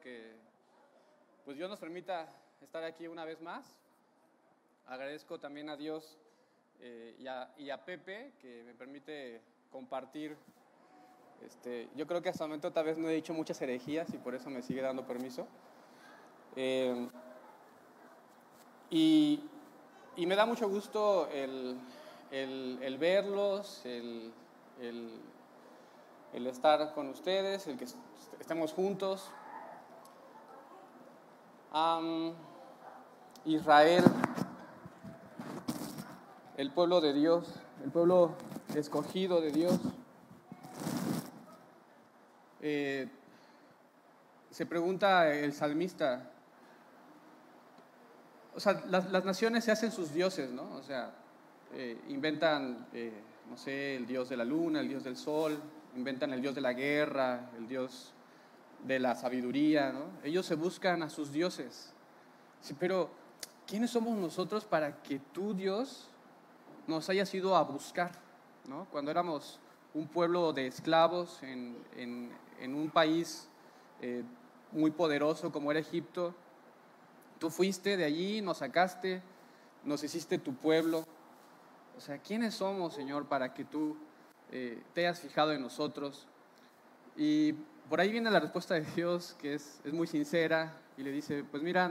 que pues Dios nos permita estar aquí una vez más. Agradezco también a Dios eh, y, a, Pepe que me permite compartir. Este, yo creo que hasta el momento tal vez no he dicho muchas herejías y por eso me sigue dando permiso. Eh, y, me da mucho gusto el verlos, el, el estar con ustedes, el que estemos juntos. Israel, el pueblo de Dios, el pueblo escogido de Dios. Eh, se pregunta el salmista, o sea, las, naciones se hacen sus dioses, ¿no? O sea, eh, inventan, eh, no sé, el dios de la luna, el dios del sol, inventan el dios de la guerra, el dios de la sabiduría. Ellos se buscan a sus dioses. Pero, ¿quiénes somos nosotros para que tú, Dios, nos hayas ido a buscar? Cuando éramos un pueblo de esclavos en, en, un país eh, muy poderoso como era Egipto, tú fuiste de allí, nos sacaste, nos hiciste tu pueblo. O sea, ¿quiénes somos, Señor, para que tú eh, te hayas fijado en nosotros. Y por ahí viene la respuesta de Dios, que es, es muy sincera, y le dice, pues mira,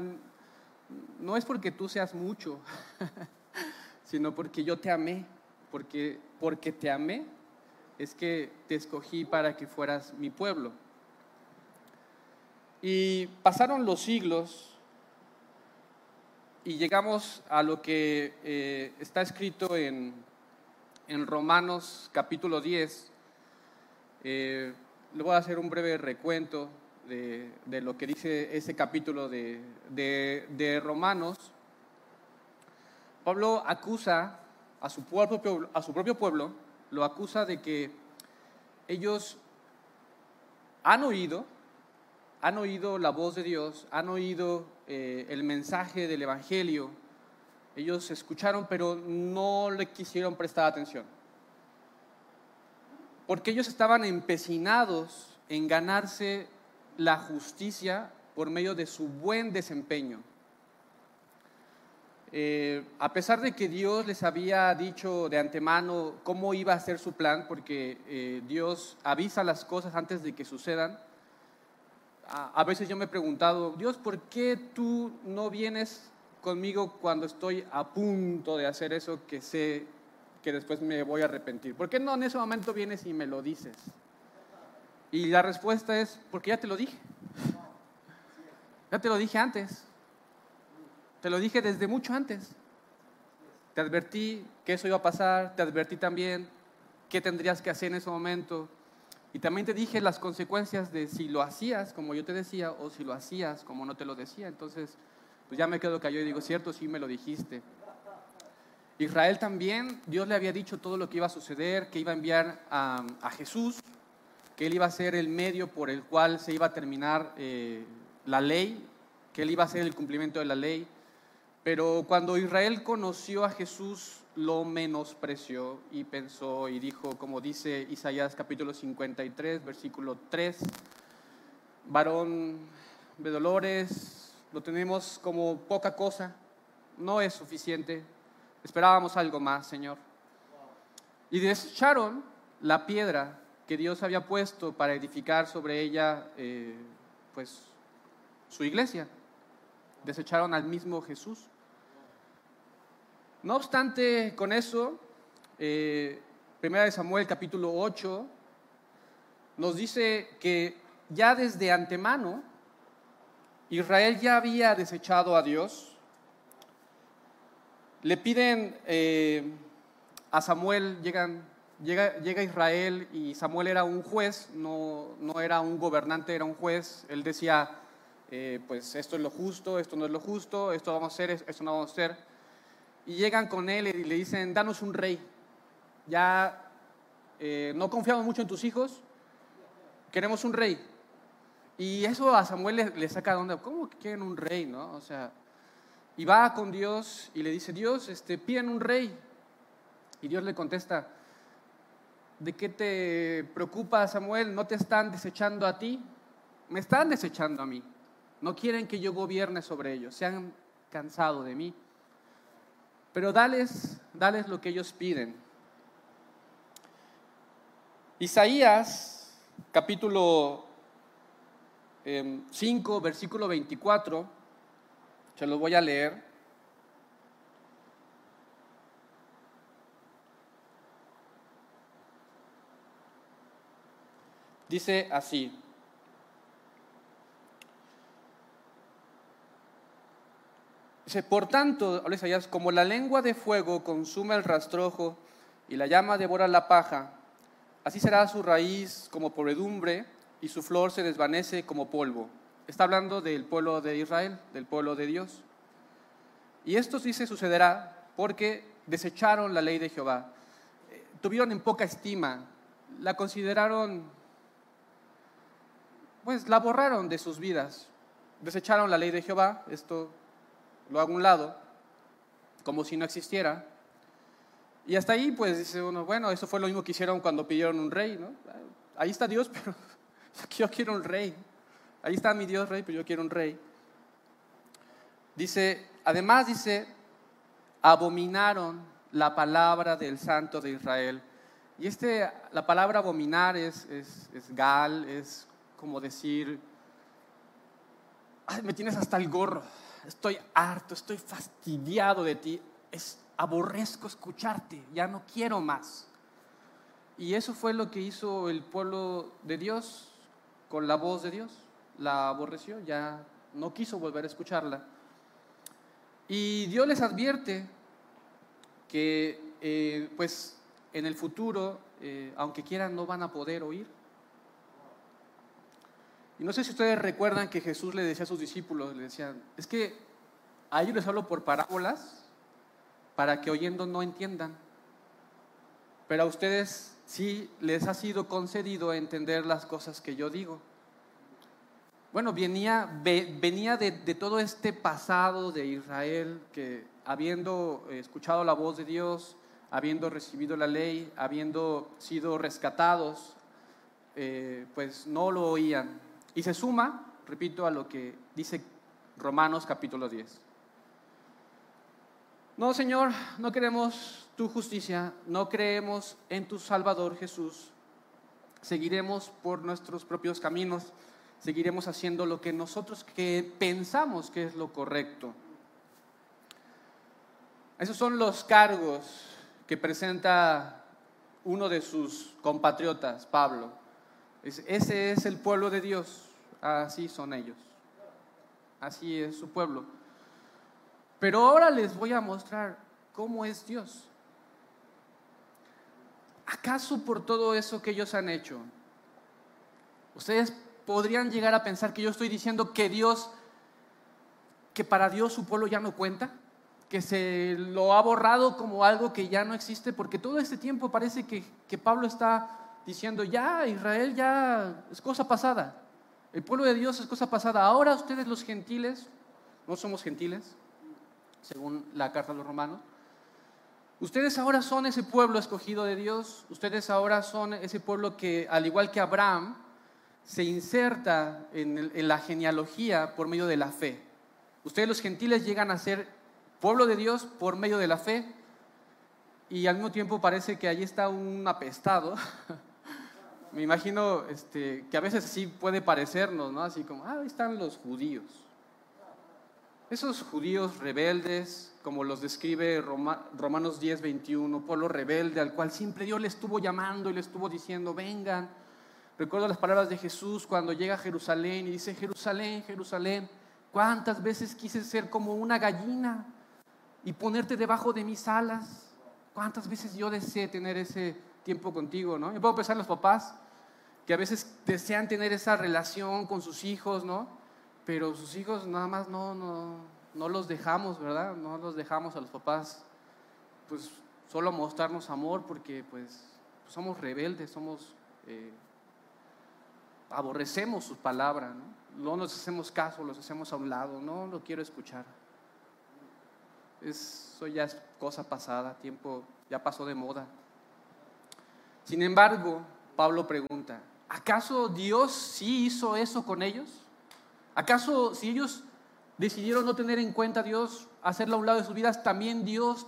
no es porque tú seas mucho, sino porque yo te amé, porque, porque te amé, es que te escogí para que fueras mi pueblo. Y pasaron los siglos y llegamos a lo que eh, está escrito en, en Romanos capítulo 10. Eh, le voy a hacer un breve recuento de, lo que dice ese capítulo de, Romanos. Pablo acusa a su, propio, a su propio pueblo, lo acusa de que ellos han oído, han oído la voz de Dios, han oído eh, el mensaje del Evangelio, ellos escucharon, pero no le quisieron prestar atención. Porque ellos estaban empecinados en ganarse la justicia por medio de su buen desempeño. Eh, a pesar de que Dios les había dicho de antemano cómo iba a ser su plan, porque eh, Dios avisa las cosas antes de que sucedan, a, a, veces yo me he preguntado, Dios, ¿por qué tú no vienes conmigo cuando estoy a punto de hacer eso que sé que después me voy a arrepentir? ¿Por qué no en ese momento vienes y me lo dices? Y la respuesta es, porque ya te lo dije. Ya te lo dije antes. Te lo dije desde mucho antes. Te advertí que eso iba a pasar, te advertí también qué tendrías que hacer en ese momento. Y también te dije las consecuencias de si lo hacías como yo te decía o si lo hacías como no te lo decía. Entonces, pues ya me quedo callado y digo, cierto, sí me lo dijiste. Israel también, Dios le había dicho todo lo que iba a suceder, que iba a enviar a, Jesús, que él iba a ser el medio por el cual se iba a terminar eh, la ley, que él iba a ser el cumplimiento de la ley. Pero cuando Israel conoció a Jesús, lo menospreció y pensó y dijo, como dice Isaías capítulo 53, versículo 3, varón de dolores, lo tenemos como poca cosa, no es suficiente, esperábamos algo más, Señor. Y desecharon la piedra que Dios había puesto para edificar sobre ella, eh, pues, su iglesia. Desecharon al mismo Jesús. No obstante, con eso, eh, Primera de Samuel capítulo 8 nos dice que ya desde antemano Israel ya había desechado a Dios. Le piden eh, a Samuel, llegan, llega, llega, Israel y Samuel era un juez, no, no, era un gobernante, era un juez. Él decía, eh, pues esto es lo justo, esto no es lo justo, esto vamos a hacer, esto no vamos a hacer. Y llegan con él y le dicen, danos un rey. Ya eh, no confiamos mucho en tus hijos, queremos un rey. Y eso a Samuel le, saca de onda, ¿cómo que quieren un rey, no? O sea, y va con Dios y le dice, Dios, este, piden un rey. Y Dios le contesta, ¿de qué te preocupa Samuel? ¿No te están desechando a ti? me están desechando a mí. No quieren que yo gobierne sobre ellos. Se han cansado de mí. Pero dales, dales lo que ellos piden. Isaías, capítulo 5, em, versículo 24, se los voy a leer. Dice así. Dice, por tanto, como la lengua de fuego consume el rastrojo y la llama devora la paja, así será su raíz como podredumbre y su flor se desvanece como polvo. Está hablando del pueblo de Israel, del pueblo de Dios. Y esto sí se sucederá porque desecharon la ley de Jehová. Eh, tuvieron en poca estima, la consideraron, pues la borraron de sus vidas. Desecharon la ley de Jehová, esto lo hago a un lado, como si no existiera. Y hasta ahí, pues dice uno, bueno, eso fue lo mismo que hicieron cuando pidieron un rey, ¿no? Ahí está Dios, pero yo quiero un rey. Ahí está mi Dios rey, pero yo quiero un rey. Dice, además dice, abominaron la palabra del Santo de Israel. Y este, la palabra abominar es, es, gal, es como decir, me tienes hasta el gorro estoy harto, estoy fastidiado de ti, aborrezco escucharte, ya no quiero más. Y eso fue lo que hizo el pueblo de Dios con la voz de Dios. La aborreció, ya no quiso volver a escucharla. Y Dios les advierte que eh, pues en el futuro, eh, aunque quieran, no van a poder oír. Y no sé si ustedes recuerdan que Jesús le decía a sus discípulos, le decían, es que a ellos les hablo por parábolas para que oyendo no entiendan. Pero a ustedes sí les ha sido concedido entender las cosas que yo digo. Bueno, venía, venía de, todo este pasado de Israel que habiendo escuchado la voz de Dios, habiendo recibido la ley, habiendo sido rescatados, eh, pues no lo oían. Y se suma, repito, a lo que dice Romanos capítulo 10. No, Señor, no queremos tu justicia, no creemos en tu Salvador Jesús. Seguiremos por nuestros propios caminos, seguiremos haciendo lo que nosotros que pensamos que es lo correcto. Esos son los cargos que presenta uno de sus compatriotas, Pablo. Ese es el pueblo de Dios. Así son ellos. Así es su pueblo. Pero ahora les voy a mostrar cómo es Dios. ¿Acaso por todo eso que ellos han hecho, ustedes podrían llegar a pensar que yo estoy diciendo que Dios, que para Dios su pueblo ya no cuenta? que se lo ha borrado como algo que ya no existe, porque todo este tiempo parece que, que Pablo está diciendo, ya, Israel ya es cosa pasada. El pueblo de Dios es cosa pasada. Ahora ustedes los gentiles, no somos gentiles, según la carta de los romanos, ustedes ahora son ese pueblo escogido de Dios, ustedes ahora son ese pueblo que, al igual que Abraham, se inserta en, la genealogía por medio de la fe. Ustedes los gentiles llegan a ser pueblo de Dios por medio de la fe y al mismo tiempo parece que allí está un apestado me imagino este, que a veces sí puede parecernos, ¿no? Así como, ah, ahí están los judíos. Esos judíos rebeldes, como los describe Romanos 10, 21, pueblo rebelde al cual siempre Dios le estuvo llamando y le estuvo diciendo, vengan. Recuerdo las palabras de Jesús cuando llega a Jerusalén y dice, Jerusalén, Jerusalén, ¿cuántas veces quise ser como una gallina y ponerte debajo de mis alas? ¿Cuántas veces yo deseé tener ese tiempo contigo, ¿no? Yo puedo pensar en los papás que a veces desean tener esa relación con sus hijos, ¿no? Pero sus hijos nada más no, no, no los dejamos, ¿verdad? No los dejamos a los papás, pues solo mostrarnos amor porque pues somos rebeldes, somos, eh, aborrecemos su palabra, ¿no? No nos hacemos caso, los hacemos a un lado, no lo quiero escuchar. Eso ya es cosa pasada, tiempo ya pasó de moda. Sin embargo, Pablo pregunta, ¿Acaso Dios sí hizo eso con ellos? ¿Acaso si ellos decidieron no tener en cuenta a Dios, hacerlo a un lado de sus vidas, también Dios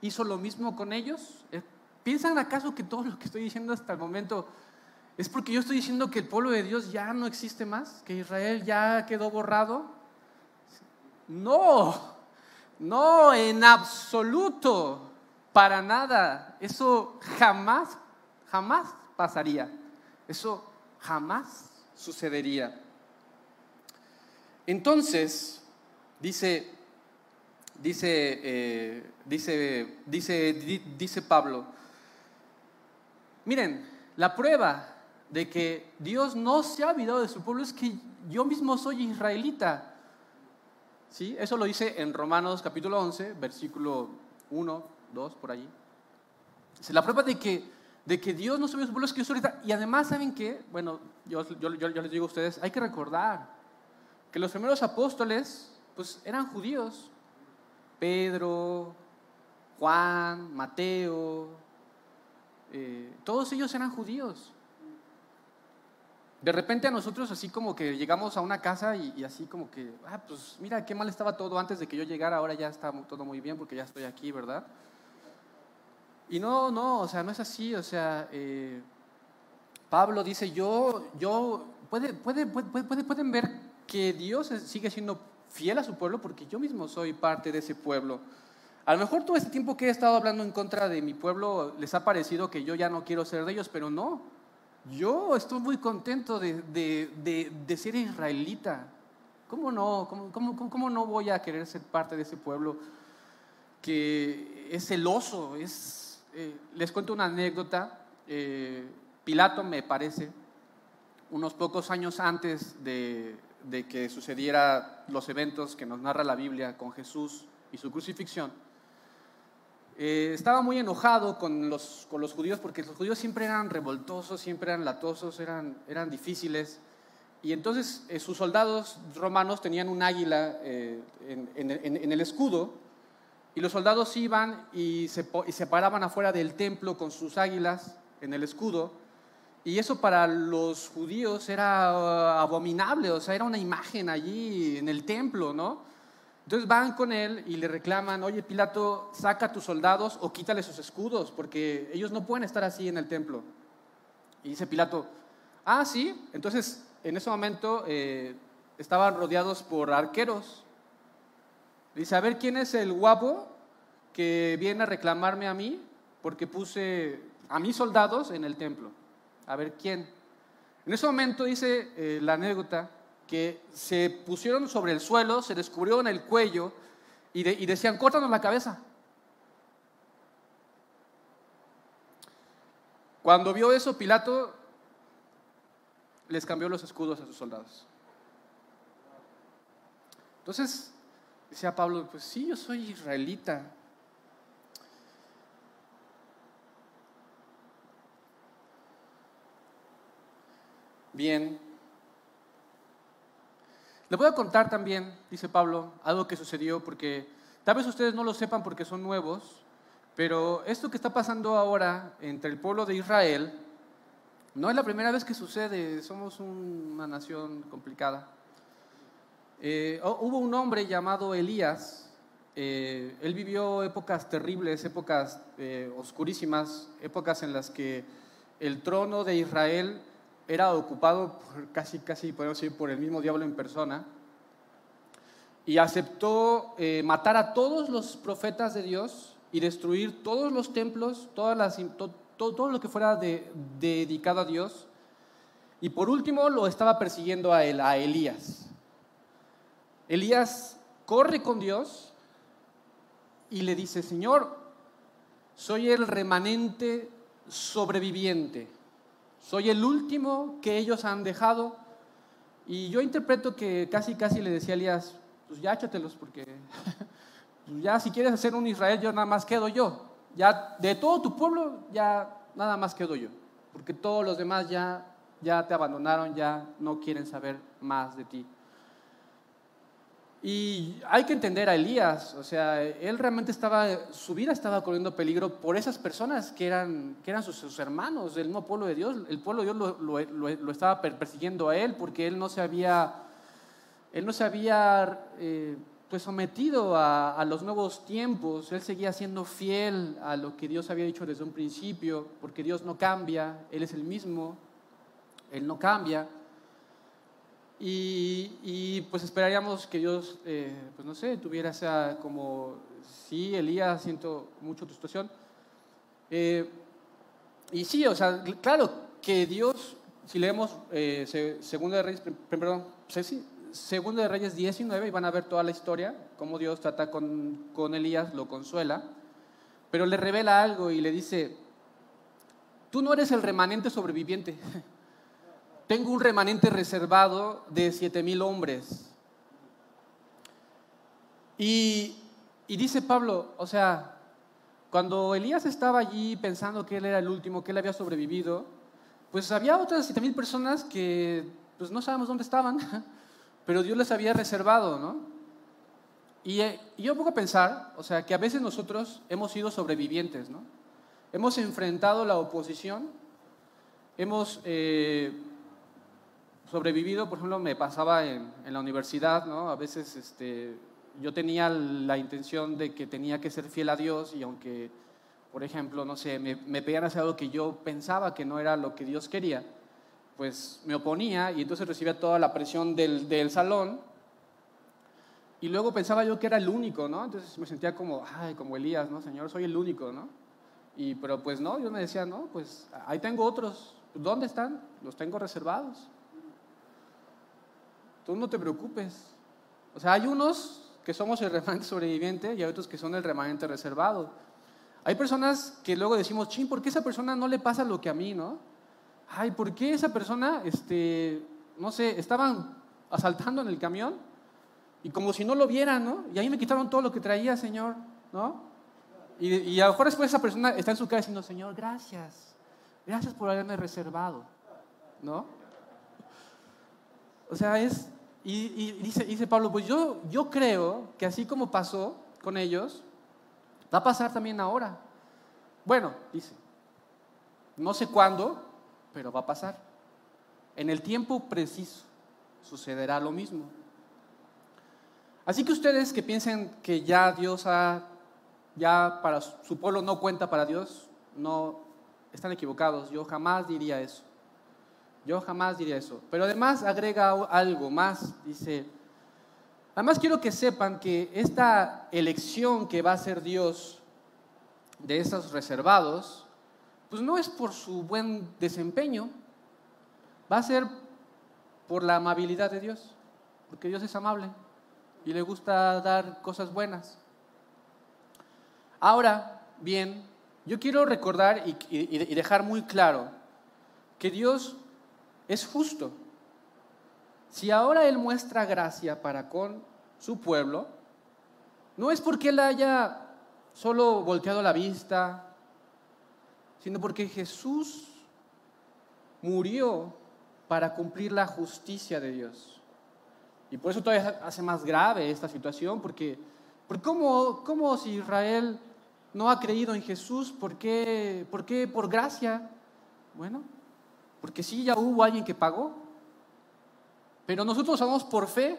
hizo lo mismo con ellos? Eh, ¿Piensan acaso que todo lo que estoy diciendo hasta el momento es porque yo estoy diciendo que el pueblo de Dios ya no existe más? ¿Que Israel ya quedó borrado? No, no, en absoluto, para nada. Eso jamás, jamás pasaría. Eso jamás sucedería. Entonces, dice, dice, eh, dice, dice, dice Pablo, miren, la prueba de que Dios no se ha olvidado de su pueblo es que yo mismo soy israelita. ¿Sí? Eso lo dice en Romanos capítulo 11, versículo 1, 2, por allí. Es la prueba de que, de que Dios no se olvidó de su pueblo es que yo soy israelita. Y además, ¿saben qué? Bueno, yo, yo, yo les digo a ustedes, hay que recordar que los primeros apóstoles pues eran judíos. Pedro, Juan, Mateo, eh, todos ellos eran judíos. De repente a nosotros así como que llegamos a una casa y, así como que, ah, pues mira qué mal estaba todo antes de que yo llegara, ahora ya está todo muy bien porque ya estoy aquí, ¿verdad? Y no, no, o sea, no es así, o sea, eh, Pablo dice, yo, yo, puede, puede, puede, pueden ver que Dios sigue siendo fiel a su pueblo porque yo mismo soy parte de ese pueblo. A lo mejor todo este tiempo que he estado hablando en contra de mi pueblo les ha parecido que yo ya no quiero ser de ellos, pero no. Yo estoy muy contento de, de, de, ser israelita. ¿Cómo no? ¿Cómo, cómo, cómo no voy a querer ser parte de ese pueblo que es celoso? Eh, les cuento una anécdota. Eh, Pilato, me parece, unos pocos años antes de, de que sucediera los eventos que nos narra la Biblia con Jesús y su crucifixión, eh, estaba muy enojado con los, con los judíos porque los judíos siempre eran revoltosos, siempre eran latosos, eran, eran difíciles. Y entonces eh, sus soldados romanos tenían un águila eh, en, en, el escudo y los soldados iban y se, y se paraban afuera del templo con sus águilas en el escudo y eso para los judíos era uh, abominable, o sea, era una imagen allí en el templo, ¿no? Entonces van con él y le reclaman, oye Pilato, saca a tus soldados o quítale sus escudos, porque ellos no pueden estar así en el templo. Y dice Pilato, ah, sí, entonces en ese momento eh, estaban rodeados por arqueros. Dice, a ver, ¿quién es el guapo que viene a reclamarme a mí porque puse a mis soldados en el templo? a ver quién. En ese momento dice eh, la anécdota que se pusieron sobre el suelo, se descubrieron el cuello y, y decían, córtanos la cabeza. Cuando vio eso, Pilato les cambió los escudos a sus soldados. Entonces, decía Pablo, pues sí, yo soy israelita, Bien. Le voy a contar también, dice Pablo, algo que sucedió porque tal vez ustedes no lo sepan porque son nuevos, pero esto que está pasando ahora entre el pueblo de Israel no es la primera vez que sucede, somos una nación complicada. Eh, hubo un hombre llamado Elías, eh, él vivió épocas terribles, épocas eh, oscurísimas, épocas en las que el trono de Israel era ocupado casi, casi podemos decir, por el mismo diablo en persona, y aceptó eh, matar a todos los profetas de Dios y destruir todos los templos, todas las, todo, lo que fuera dedicado a Dios. Y por último lo estaba persiguiendo a, él, a Elías. Elías corre con Dios y le dice, Señor, soy el remanente sobreviviente soy el último que ellos han dejado. Y yo interpreto que casi, casi le decía a Elías, pues ya échatelos, porque ya si quieres hacer un Israel, yo nada más quedo yo. Ya de todo tu pueblo, ya nada más quedo yo. Porque todos los demás ya, ya te abandonaron, ya no quieren saber más de ti. Y hay que entender a Elías, o sea, él realmente estaba, su vida estaba corriendo peligro por esas personas que eran, que eran sus, hermanos del mismo pueblo de Dios. El pueblo de Dios lo, lo, estaba persiguiendo a él porque él no se había, él no se había eh, pues sometido a, a, los nuevos tiempos, él seguía siendo fiel a lo que Dios había dicho desde un principio, porque Dios no cambia, Él es el mismo, Él no cambia. Y, pues esperaríamos que Dios, eh, pues no sé, tuviera esa como, sí, Elías, siento mucho tu situación. Eh, y sí, o sea, claro que Dios, si leemos eh, Segunda de Reyes, perdón, Segunda de Reyes 19, y van a ver toda la historia, cómo Dios trata con, con Elías, lo consuela, pero le revela algo y le dice, tú no eres el remanente sobreviviente. tengo un remanente reservado de siete mil hombres. Y, dice Pablo, o sea, cuando Elías estaba allí pensando que él era el último, que él había sobrevivido, pues había otras siete mil personas que pues no sabemos dónde estaban, pero Dios les había reservado, ¿no? Y, eh, yo pongo a pensar, o sea, que a veces nosotros hemos sido sobrevivientes, ¿no? Hemos enfrentado la oposición, hemos eh, sobrevivido, por ejemplo, me pasaba en, la universidad, ¿no? A veces este, yo tenía la intención de que tenía que ser fiel a Dios y aunque, por ejemplo, no sé, me, me pedían hacer algo que yo pensaba que no era lo que Dios quería, pues me oponía y entonces recibía toda la presión del, del salón y luego pensaba yo que era el único, ¿no? Entonces me sentía como, ay, como Elías, ¿no? Señor, soy el único, ¿no? Y, pero pues no, yo me decía, no, pues ahí tengo otros. ¿Dónde están? Los tengo reservados. Tú no te preocupes. O sea, hay unos que somos el remanente sobreviviente y hay otros que son el remanente reservado. Hay personas que luego decimos, ching, ¿por qué esa persona no le pasa lo que a mí, no? Ay, ¿por qué esa persona, este, no sé, estaban asaltando en el camión y como si no lo vieran, ¿no? Y ahí me quitaron todo lo que traía, Señor, ¿no? Y, y a lo mejor después esa persona está en su casa diciendo, Señor, gracias, gracias por haberme reservado, ¿no? O sea, es, y, dice, dice, Pablo, pues yo, yo creo que así como pasó con ellos, va a pasar también ahora. Bueno, dice, no sé cuándo, pero va a pasar. En el tiempo preciso sucederá lo mismo. Así que ustedes que piensen que ya Dios ha, ya para su pueblo no cuenta para Dios, no están equivocados. Yo jamás diría eso. Yo jamás diría eso. Pero además agrega algo más. Dice, además quiero que sepan que esta elección que va a hacer Dios de esos reservados, pues no es por su buen desempeño, va a ser por la amabilidad de Dios, porque Dios es amable y le gusta dar cosas buenas. Ahora, bien, yo quiero recordar y, y dejar muy claro que Dios es justo. Si ahora Él muestra gracia para con su pueblo, no es porque Él haya solo volteado la vista, sino porque Jesús murió para cumplir la justicia de Dios. Y por eso todavía hace más grave esta situación, porque, porque ¿cómo, ¿cómo, si Israel no ha creído en Jesús? ¿Por qué, ¿Por qué por gracia? Bueno, porque sí, ya hubo alguien que pagó. Pero nosotros salvamos por fe.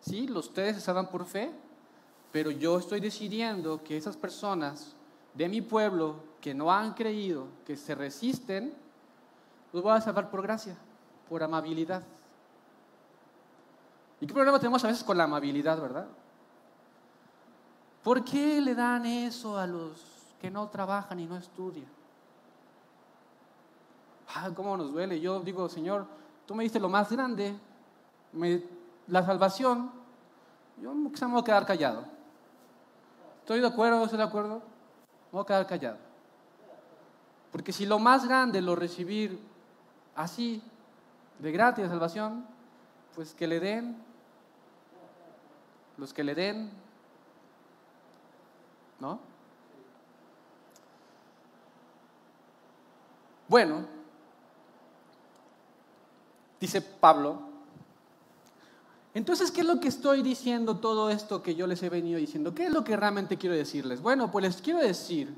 Sí, los ustedes se salvan por fe. Pero yo estoy decidiendo que esas personas de mi pueblo que no han creído, que se resisten, los voy a salvar por gracia, por amabilidad. ¿Y qué problema tenemos a veces con la amabilidad, verdad? ¿Por qué le dan eso a los que no trabajan y no estudian? Ah, cómo nos duele. Yo digo, Señor, tú me diste lo más grande, la salvación, yo me voy a quedar callado. ¿Estoy de acuerdo? ¿Estoy de acuerdo? Me voy a quedar callado. Porque si lo más grande lo recibir así, de gratis, de salvación, pues que le den, los que le den, ¿no? Bueno, dice Pablo, Entonces, ¿qué es lo que estoy diciendo todo esto que yo les he venido diciendo? ¿Qué es lo que realmente quiero decirles? Bueno, pues les quiero decir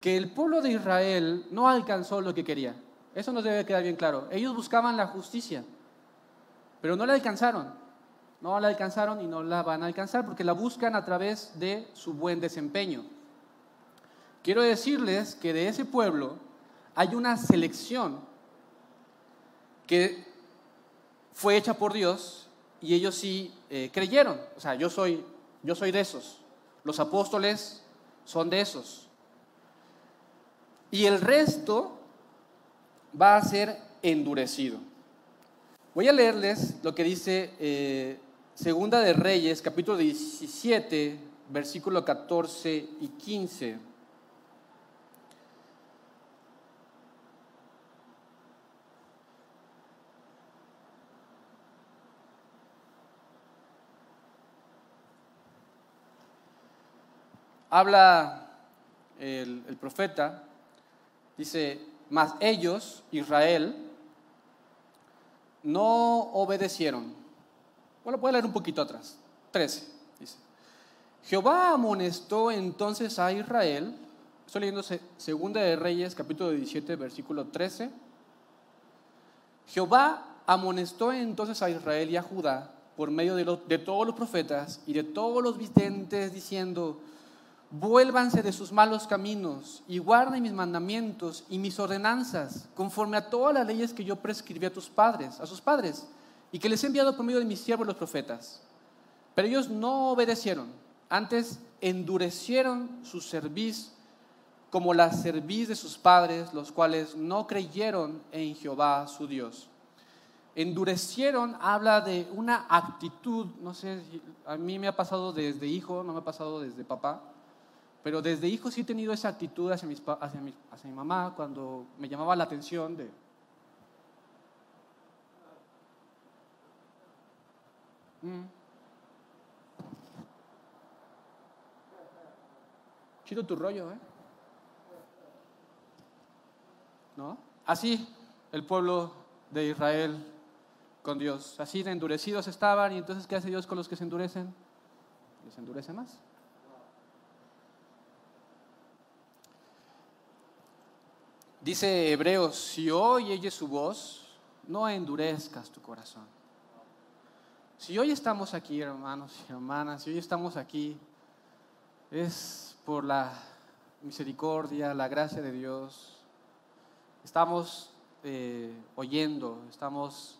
que el pueblo de Israel no alcanzó lo que quería. Eso nos debe quedar bien claro. Ellos buscaban la justicia, pero no la alcanzaron. No la alcanzaron y no la van a alcanzar porque la buscan a través de su buen desempeño. Quiero decirles que de ese pueblo hay una selección que fue hecha por Dios y ellos sí eh, creyeron. O sea, yo soy, yo soy de esos. Los apóstoles son de esos. Y el resto va a ser endurecido. Voy a leerles lo que dice eh, Segunda de Reyes, capítulo 17, versículo 14 y 15. Habla el, profeta, dice, mas ellos, Israel, no obedecieron. Bueno, puedo leer un poquito atrás. 13, dice. Jehová amonestó entonces a Israel, estoy leyendo Segunda de Reyes, capítulo 17, versículo 13. Jehová amonestó entonces a Israel y a Judá por medio de, de todos los profetas y de todos los videntes, diciendo, Vuélvanse de sus malos caminos y guarden mis mandamientos y mis ordenanzas, conforme a todas las leyes que yo prescribí a tus padres, a sus padres, y que les he enviado por medio de mis siervos los profetas. Pero ellos no obedecieron, antes endurecieron su cerviz como la cerviz de sus padres, los cuales no creyeron en Jehová su Dios. Endurecieron habla de una actitud, no sé, a mí me ha pasado desde hijo, no me ha pasado desde papá pero desde hijo sí he tenido esa actitud hacia, mis, hacia, mi, hacia mi mamá cuando me llamaba la atención de... Mm. Chido tu rollo, ¿eh? ¿No? Así el pueblo de Israel con Dios. Así de endurecidos estaban y entonces ¿qué hace Dios con los que se endurecen? Les endurece más. Dice Hebreos, si hoy oyes su voz, no endurezcas tu corazón. Si hoy estamos aquí, hermanos y hermanas, si hoy estamos aquí, es por la misericordia, la gracia de Dios. Estamos eh, oyendo, estamos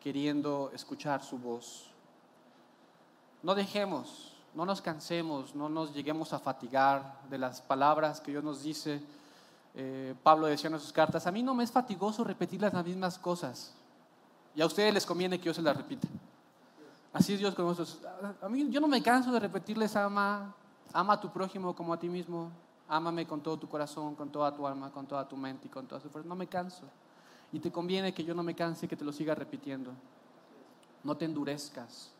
queriendo escuchar su voz. No dejemos, no nos cansemos, no nos lleguemos a fatigar de las palabras que Dios nos dice eh, Pablo decía en sus cartas, a mí no me es fatigoso repetir las mismas cosas. Y a ustedes les conviene que yo se las repita. Así es Dios con nosotros. A mí yo no me canso de repetirles, ama, ama a tu prójimo como a ti mismo. Ámame con todo tu corazón, con toda tu alma, con toda tu mente y con toda tu fuerza. No me canso. Y te conviene que yo no me canse que te lo siga repitiendo. No te endurezcas.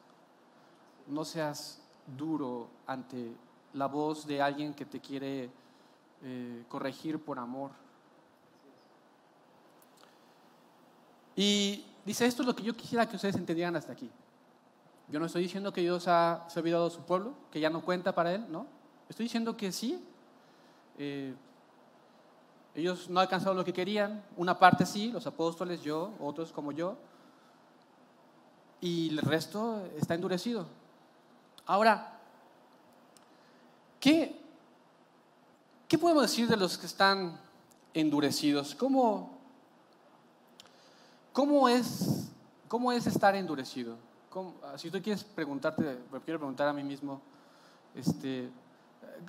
No seas duro ante la voz de alguien que te quiere eh, corregir por amor. Y dice, esto es lo que yo quisiera que ustedes entendieran hasta aquí. Yo no estoy diciendo que Dios ha, se ha olvidado de su pueblo, que ya no cuenta para él, ¿no? Estoy diciendo que sí, eh, ellos no alcanzaron lo que querían, una parte sí, los apóstoles, yo, otros como yo, y el resto está endurecido. Ahora, ¿qué, ¿Qué podemos decir de los que están endurecidos? ¿Cómo, cómo, es, cómo es estar endurecido? si tú quieres preguntarte, quiero preguntar a mí mismo, este,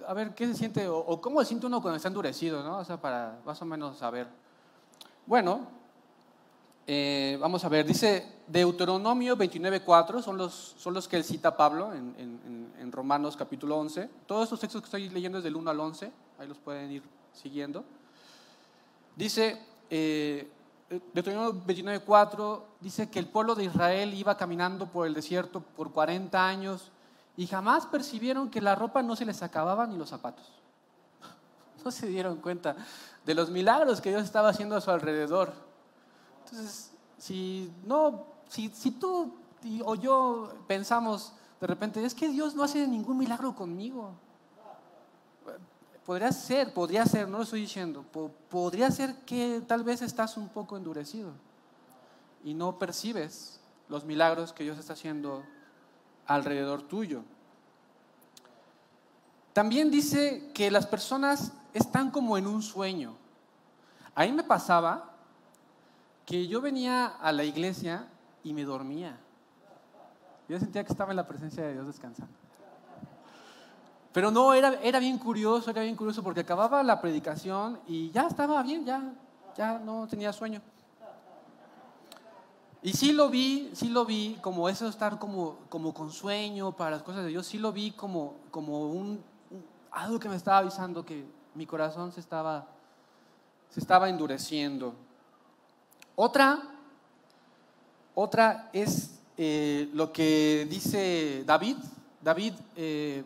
a ver, ¿qué se siente o, cómo se siente uno cuando está endurecido? ¿no? O sea, para más o menos saber. Bueno, eh, vamos a ver, dice Deuteronomio 29.4, son los, son los que él cita Pablo en, Romanos capítulo 11. Todos estos textos que estoy leyendo es del 1 al 11, ahí los pueden ir siguiendo. Dice, eh, Deuteronomio 29.4, dice que el pueblo de Israel iba caminando por el desierto por 40 años y jamás percibieron que la ropa no se les acababa ni los zapatos. No se dieron cuenta de los milagros que Dios estaba haciendo a su alrededor entonces, si, no, si, si tú o yo pensamos de repente, es que Dios no hace ningún milagro conmigo. Podría ser, podría ser, no lo estoy diciendo, podría ser que tal vez estás un poco endurecido y no percibes los milagros que Dios está haciendo alrededor tuyo. También dice que las personas están como en un sueño. A mí me pasaba que yo venía a la iglesia y me dormía. Yo sentía que estaba en la presencia de Dios descansando. Pero no, era, era bien curioso, era bien curioso porque acababa la predicación y ya estaba bien, ya, ya no tenía sueño. Y sí lo vi, sí lo vi como eso de estar como, como con sueño para las cosas de Dios, sí lo vi como, como un, algo que me estaba avisando que mi corazón se estaba, se estaba endureciendo. Otra, otra es eh, lo que dice David. David eh,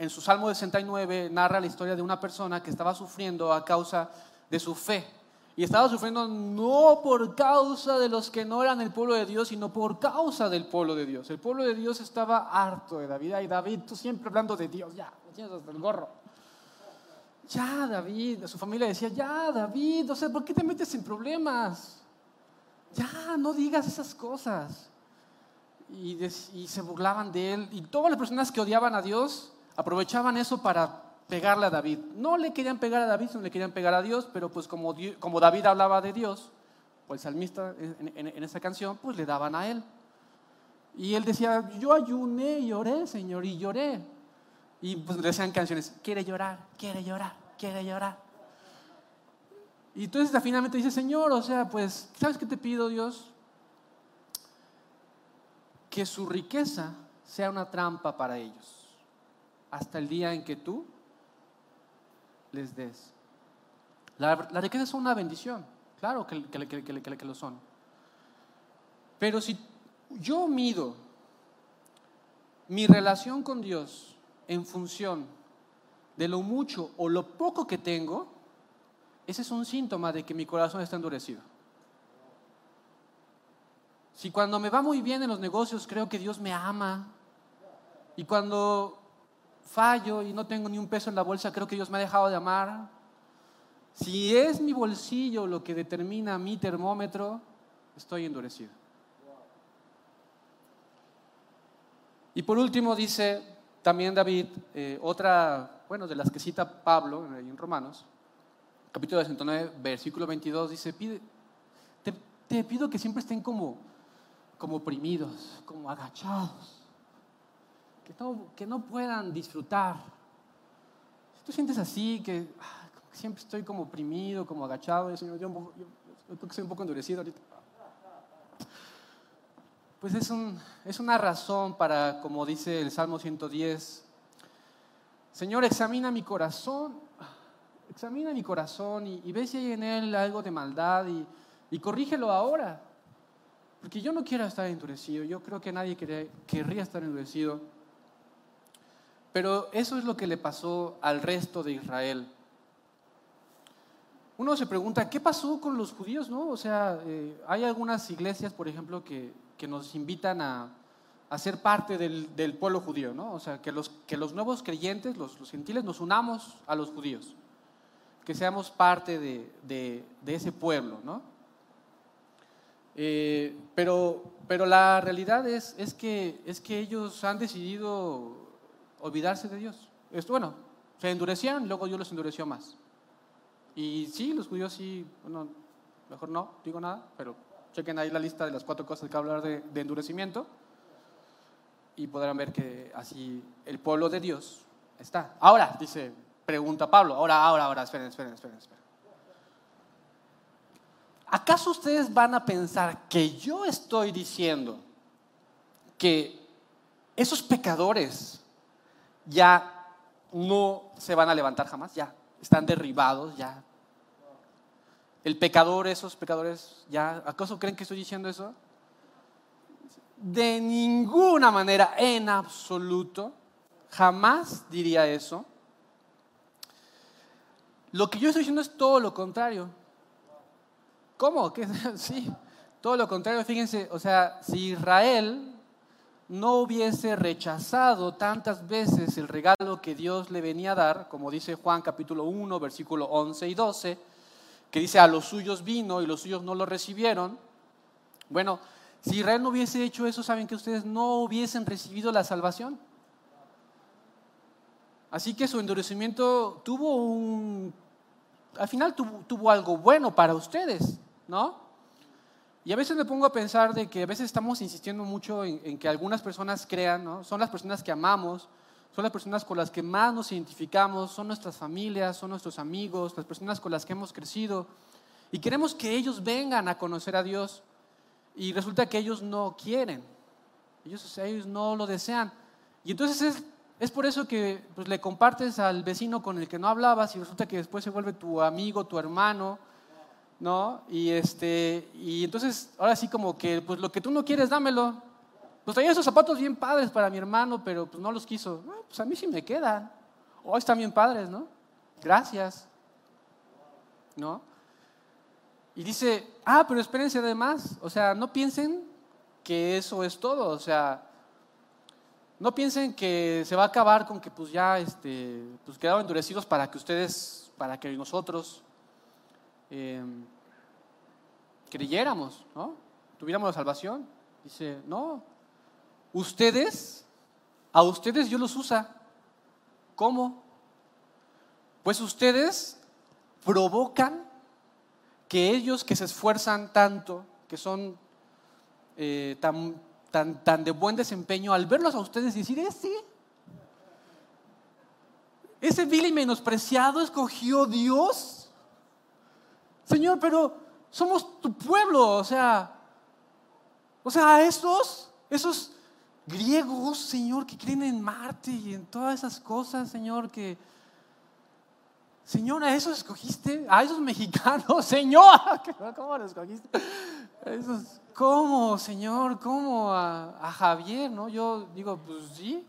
en su Salmo 69 narra la historia de una persona que estaba sufriendo a causa de su fe. Y estaba sufriendo no por causa de los que no eran el pueblo de Dios, sino por causa del pueblo de Dios. El pueblo de Dios estaba harto de David. Y David, tú siempre hablando de Dios, ya, tienes hasta el gorro. Ya, David, su familia decía, ya, David, o sea, ¿por qué te metes en problemas? Ya, no digas esas cosas. Y se burlaban de él. Y todas las personas que odiaban a Dios aprovechaban eso para pegarle a David. No le querían pegar a David, sino le querían pegar a Dios, pero pues como, David hablaba de Dios, pues el salmista en, esa canción, pues le daban a él. Y él decía, yo ayuné y lloré, Señor, y lloré. Y pues le decían canciones, quiere llorar, quiere llorar, quiere llorar. Y entonces finalmente dice, Señor, o sea, pues, ¿sabes qué te pido, Dios? Que su riqueza sea una trampa para ellos hasta el día en que tú les des. La, riqueza es una bendición, claro que, que, lo son. Pero si yo mido mi relación con Dios en función de lo mucho o lo poco que tengo, ese es un síntoma de que mi corazón está endurecido. Si cuando me va muy bien en los negocios creo que Dios me ama, y cuando fallo y no tengo ni un peso en la bolsa, creo que Dios me ha dejado de amar. Si es mi bolsillo lo que determina mi termómetro, estoy endurecido. Y por último dice también David, eh, otra, bueno, de las que cita Pablo en Romanos, capítulo 69, versículo 22, dice, Pide, te, te pido que siempre estén como, como oprimidos, como agachados que no, puedan disfrutar. Si tú sientes así, que siempre estoy como oprimido, como agachado, yo, yo, creo que soy un poco endurecido ahorita. Pues es, un, es una razón para, como dice el Salmo 110, Señor, examina mi corazón, examina mi corazón y, ve si hay en él algo de maldad y, y, corrígelo ahora. Porque yo no quiero estar endurecido, yo creo que nadie querría estar endurecido. Pero eso es lo que le pasó al resto de Israel. Uno se pregunta, ¿qué pasó con los judíos? No? O sea, eh, hay algunas iglesias, por ejemplo, que, nos invitan a, ser parte del, pueblo judío, ¿no? O sea, que los, que los nuevos creyentes, los, gentiles, nos unamos a los judíos, que seamos parte de, ese pueblo, ¿no? Eh, pero, pero la realidad es, es, que, es que ellos han decidido olvidarse de Dios. Esto, bueno, se endurecían, luego Dios los endureció más. Y sí, los judíos sí, bueno, mejor no, digo nada, pero chequen ahí la lista de las cuatro cosas que hablar de, endurecimiento y podrán ver que así el pueblo de Dios está. Ahora, dice, pregunta Pablo, ahora, ahora, ahora, esperen, esperen, esperen, esperen. ¿Acaso ustedes van a pensar que yo estoy diciendo que esos pecadores ya no se van a levantar jamás, ya están derribados, ya. El pecador, esos pecadores, ya, ¿acaso creen que estoy diciendo eso? De ninguna manera, en absoluto, jamás diría eso. Lo que yo estoy diciendo es todo lo contrario. ¿Cómo? Sí, todo lo contrario. Fíjense, o sea, si Israel no hubiese rechazado tantas veces el regalo que Dios le venía a dar, como dice Juan capítulo 1, versículo 11 y 12, que dice, a los suyos vino y los suyos no lo recibieron. Bueno, si Israel no hubiese hecho eso, ¿saben que ustedes no hubiesen recibido la salvación? Así que su endurecimiento tuvo un, al final tuvo, algo bueno para ustedes, ¿no? Y a veces me pongo a pensar de que a veces estamos insistiendo mucho en, que algunas personas crean, ¿no? Son las personas que amamos, son las personas con las que más nos identificamos, son nuestras familias, son nuestros amigos, las personas con las que hemos crecido. Y queremos que ellos vengan a conocer a Dios. Y resulta que ellos no quieren, ellos, ellos no lo desean. Y entonces es es por eso que pues, le compartes al vecino con el que no hablabas y resulta que después se vuelve tu amigo, tu hermano, ¿no? Y, este, y entonces, ahora sí como que, pues lo que tú no quieres, dámelo. Pues traía esos zapatos bien padres para mi hermano, pero pues no los quiso. Pues a mí sí me quedan. Oh, están bien padres, ¿no? Gracias. ¿No? Y dice, ah, pero espérense además. O sea, no piensen que eso es todo. O sea, no piensen que se va a acabar con que pues ya este, pues quedaron endurecidos para que ustedes, para que nosotros em, creyéramos, ¿no? Tuviéramos la salvación. Dice, no, ustedes, a ustedes Dios los usa. ¿Cómo? Pues ustedes provocan que ellos que se esfuerzan tanto, que son eh, tan tan, tan de buen desempeño, al verlos a ustedes decir, ese, ese vil y menospreciado escogió Dios. Señor, pero somos tu pueblo, o sea, o sea, esos, esos griegos, Señor, que creen en Marte y en todas esas cosas, Señor, que, Señor, a esos escogiste, a esos mexicanos, Señor, ¿cómo los escogiste? ¿Cómo, Señor? ¿Cómo a, Javier? ¿no? Yo digo, pues sí.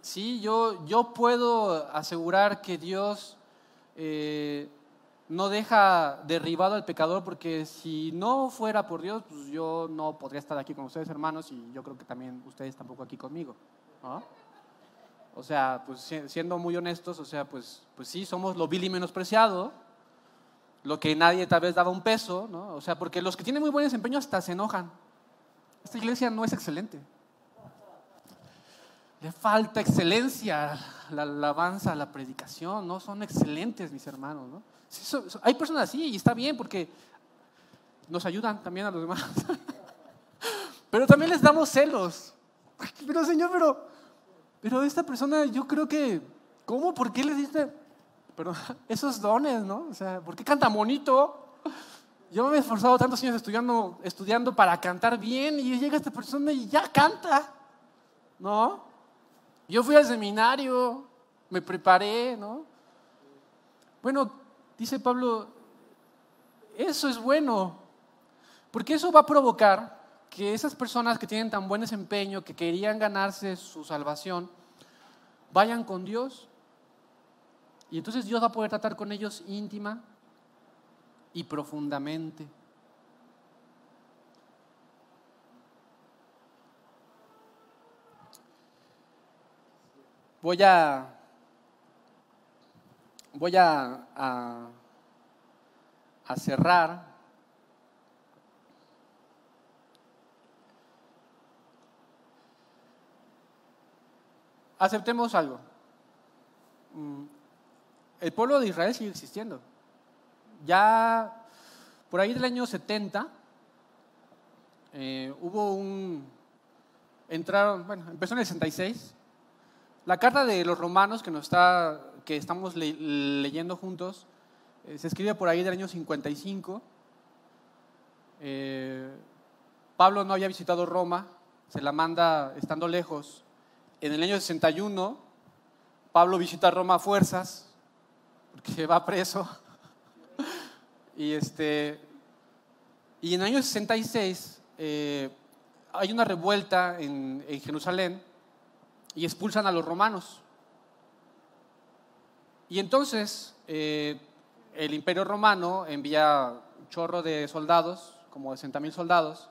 Sí, yo, yo puedo asegurar que Dios eh, no deja derribado al pecador porque si no fuera por Dios, pues yo no podría estar aquí con ustedes, hermanos, y yo creo que también ustedes tampoco aquí conmigo. O sea, pues siendo muy honestos, o sea, pues, pues sí, somos lo vil y menospreciado, lo que nadie tal vez daba un peso, ¿no? O sea, porque los que tienen muy buen desempeño hasta se enojan. Esta iglesia no es excelente. Le falta excelencia, la alabanza, la predicación, ¿no? Son excelentes, mis hermanos, ¿no? hay personas así y está bien porque nos ayudan también a los demás. pero también les damos celos. Pero Señor, pero, pero esta persona yo creo que, ¿cómo? ¿Por qué le diste? Pero esos dones, ¿no? O sea, ¿por qué canta bonito? Yo me he esforzado tantos años estudiando, estudiando para cantar bien y llega esta persona y ya canta, ¿no? Yo fui al seminario, me preparé, ¿no? Bueno, dice Pablo, eso es bueno, porque eso va a provocar que esas personas que tienen tan buen desempeño, que querían ganarse su salvación, vayan con Dios y entonces Dios va a poder tratar con ellos íntima y profundamente. Voy a voy a, a, cerrar aceptemos algo. Mm, el pueblo de Israel sigue existiendo. Ya por ahí del año 70 eh, hubo un... Entraron, bueno, empezó en el 66. La carta de los romanos que, nos está, que estamos leyendo juntos eh, se escribe por ahí del año 55. Eh, Pablo no había visitado Roma, se la manda estando lejos. En el año 61, Pablo visita Roma a fuerzas, porque va preso. Y, este, y en el año 66 eh, hay una revuelta en, Jerusalén y expulsan a los romanos. Y entonces eh, el imperio romano envía un chorro de soldados, como 60 mil soldados,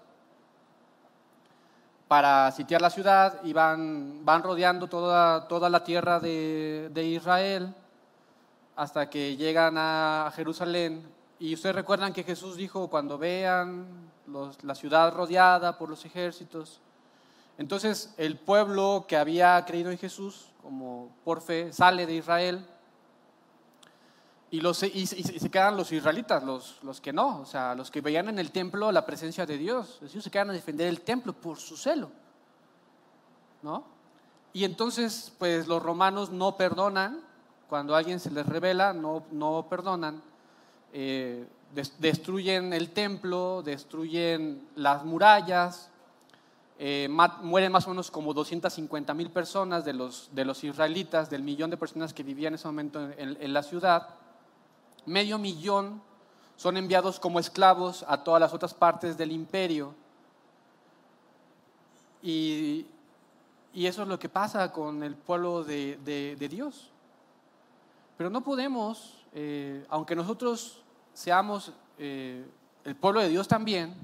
para sitiar la ciudad y van, van rodeando toda, toda la tierra de, de Israel hasta que llegan a Jerusalén. Y ustedes recuerdan que Jesús dijo, cuando vean la ciudad rodeada por los ejércitos, entonces el pueblo que había creído en Jesús, como por fe, sale de Israel y, los, se quedan los israelitas, los, los, que no, o sea, los que veían en el templo la presencia de Dios. Ellos se quedan a defender el templo por su celo. ¿No? Y entonces, pues los romanos no perdonan, cuando alguien se les revela, no, no perdonan, eh, destruyen el templo, destruyen las murallas, eh, mueren más o menos como 250 mil personas de los, de los israelitas, del millón de personas que vivían en ese momento en la ciudad medio millón son enviados como esclavos a todas las otras partes del imperio. Y, eso es lo que pasa con el pueblo de, Dios. Pero no podemos, eh, aunque nosotros seamos eh, el pueblo de Dios también,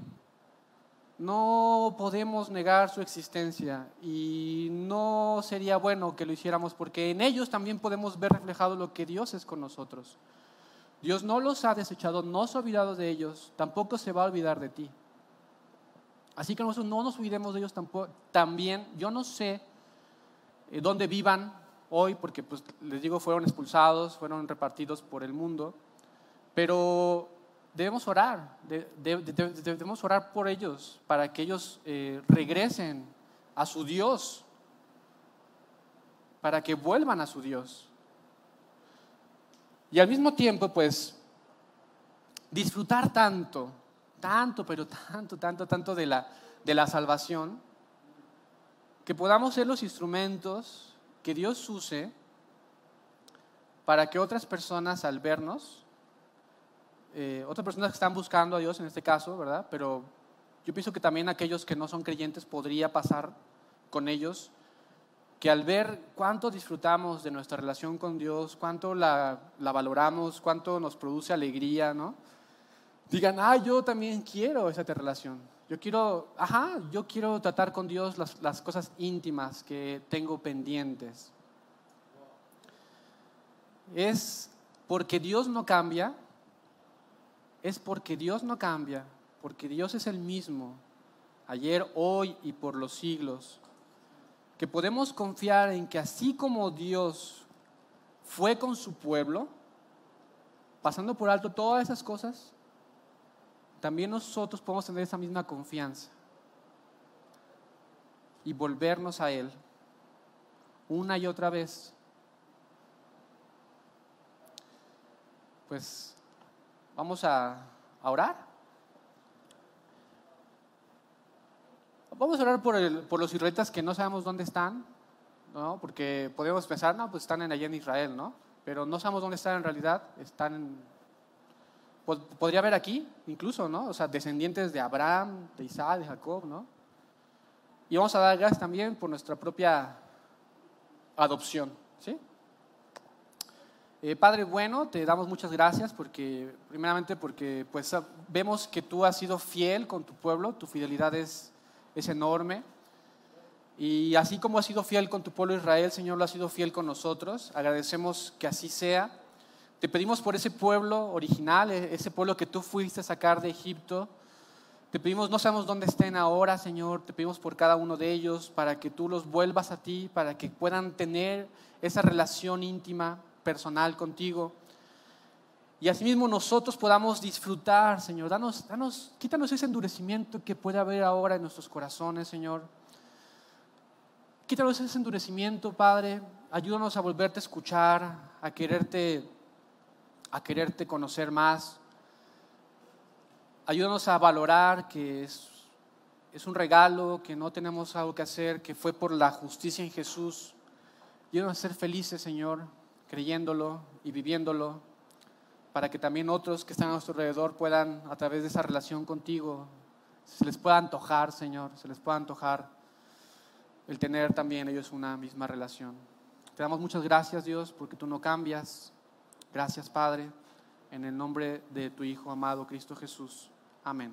no podemos negar su existencia y no sería bueno que lo hiciéramos porque en ellos también podemos ver reflejado lo que Dios es con nosotros. Dios no los ha desechado, no se ha olvidado de ellos, tampoco se va a olvidar de ti. Así que nosotros no nos olvidemos de ellos tampoco. También, yo no sé eh, dónde vivan hoy, porque pues, les digo, fueron expulsados, fueron repartidos por el mundo, pero debemos orar, debemos orar por ellos, para que ellos eh, regresen a su Dios, para que vuelvan a su Dios. Y al mismo tiempo, pues, disfrutar tanto, tanto, pero tanto, tanto, tanto de la, de la salvación, que podamos ser los instrumentos que Dios use para que otras personas al vernos, eh, otras personas que están buscando a Dios en este caso, ¿verdad? Pero yo pienso que también aquellos que no son creyentes podría pasar con ellos que al ver cuánto disfrutamos de nuestra relación con Dios, cuánto la, valoramos, cuánto nos produce alegría, ¿no? Digan, ah, yo también quiero esa relación. Yo quiero, ajá, yo quiero tratar con Dios las, las cosas íntimas que tengo pendientes. Es porque Dios no cambia, es porque Dios no cambia, porque Dios es el mismo, ayer, hoy y por los siglos que podemos confiar en que así como Dios fue con su pueblo, pasando por alto todas esas cosas, también nosotros podemos tener esa misma confianza y volvernos a Él una y otra vez. Pues vamos a, orar. Vamos a hablar por, los israelitas que no sabemos dónde están, ¿no? porque podemos pensar, no, pues están allá en Israel, ¿no? Pero no sabemos dónde están en realidad, están en, podría haber aquí incluso, ¿no? O sea, descendientes de Abraham, de Isaac, de Jacob, ¿no? Y vamos a dar gracias también por nuestra propia adopción, ¿sí? Eh, Padre bueno, te damos muchas gracias porque, primeramente porque pues vemos que tú has sido fiel con tu pueblo, tu fidelidad es es enorme. Y así como has sido fiel con tu pueblo Israel, Señor, lo has sido fiel con nosotros. Agradecemos que así sea. Te pedimos por ese pueblo original, e-, ese pueblo que tú fuiste a sacar de Egipto. Te pedimos, no sabemos dónde estén ahora, Señor. Te pedimos por cada uno de ellos para que tú los vuelvas a ti, para que puedan tener esa relación íntima, personal contigo. Y asimismo nosotros podamos disfrutar, Señor. Danos, danos, quítanos ese endurecimiento que puede haber ahora en nuestros corazones, Señor. Quítanos ese endurecimiento, Padre. Ayúdanos a volverte a escuchar, a quererte, a quererte conocer más. Ayúdanos a valorar que es, es un regalo, que no tenemos algo que hacer, que fue por la justicia en Jesús. Ayúdanos a ser felices, Señor, creyéndolo y viviéndolo para que también otros que están a nuestro alrededor puedan, a través de esa relación contigo, se les pueda antojar, Señor, se les pueda antojar el tener también ellos una misma relación. Te damos muchas gracias, Dios, porque tú no cambias. Gracias, Padre, en el nombre de tu Hijo amado, Cristo Jesús. Amén.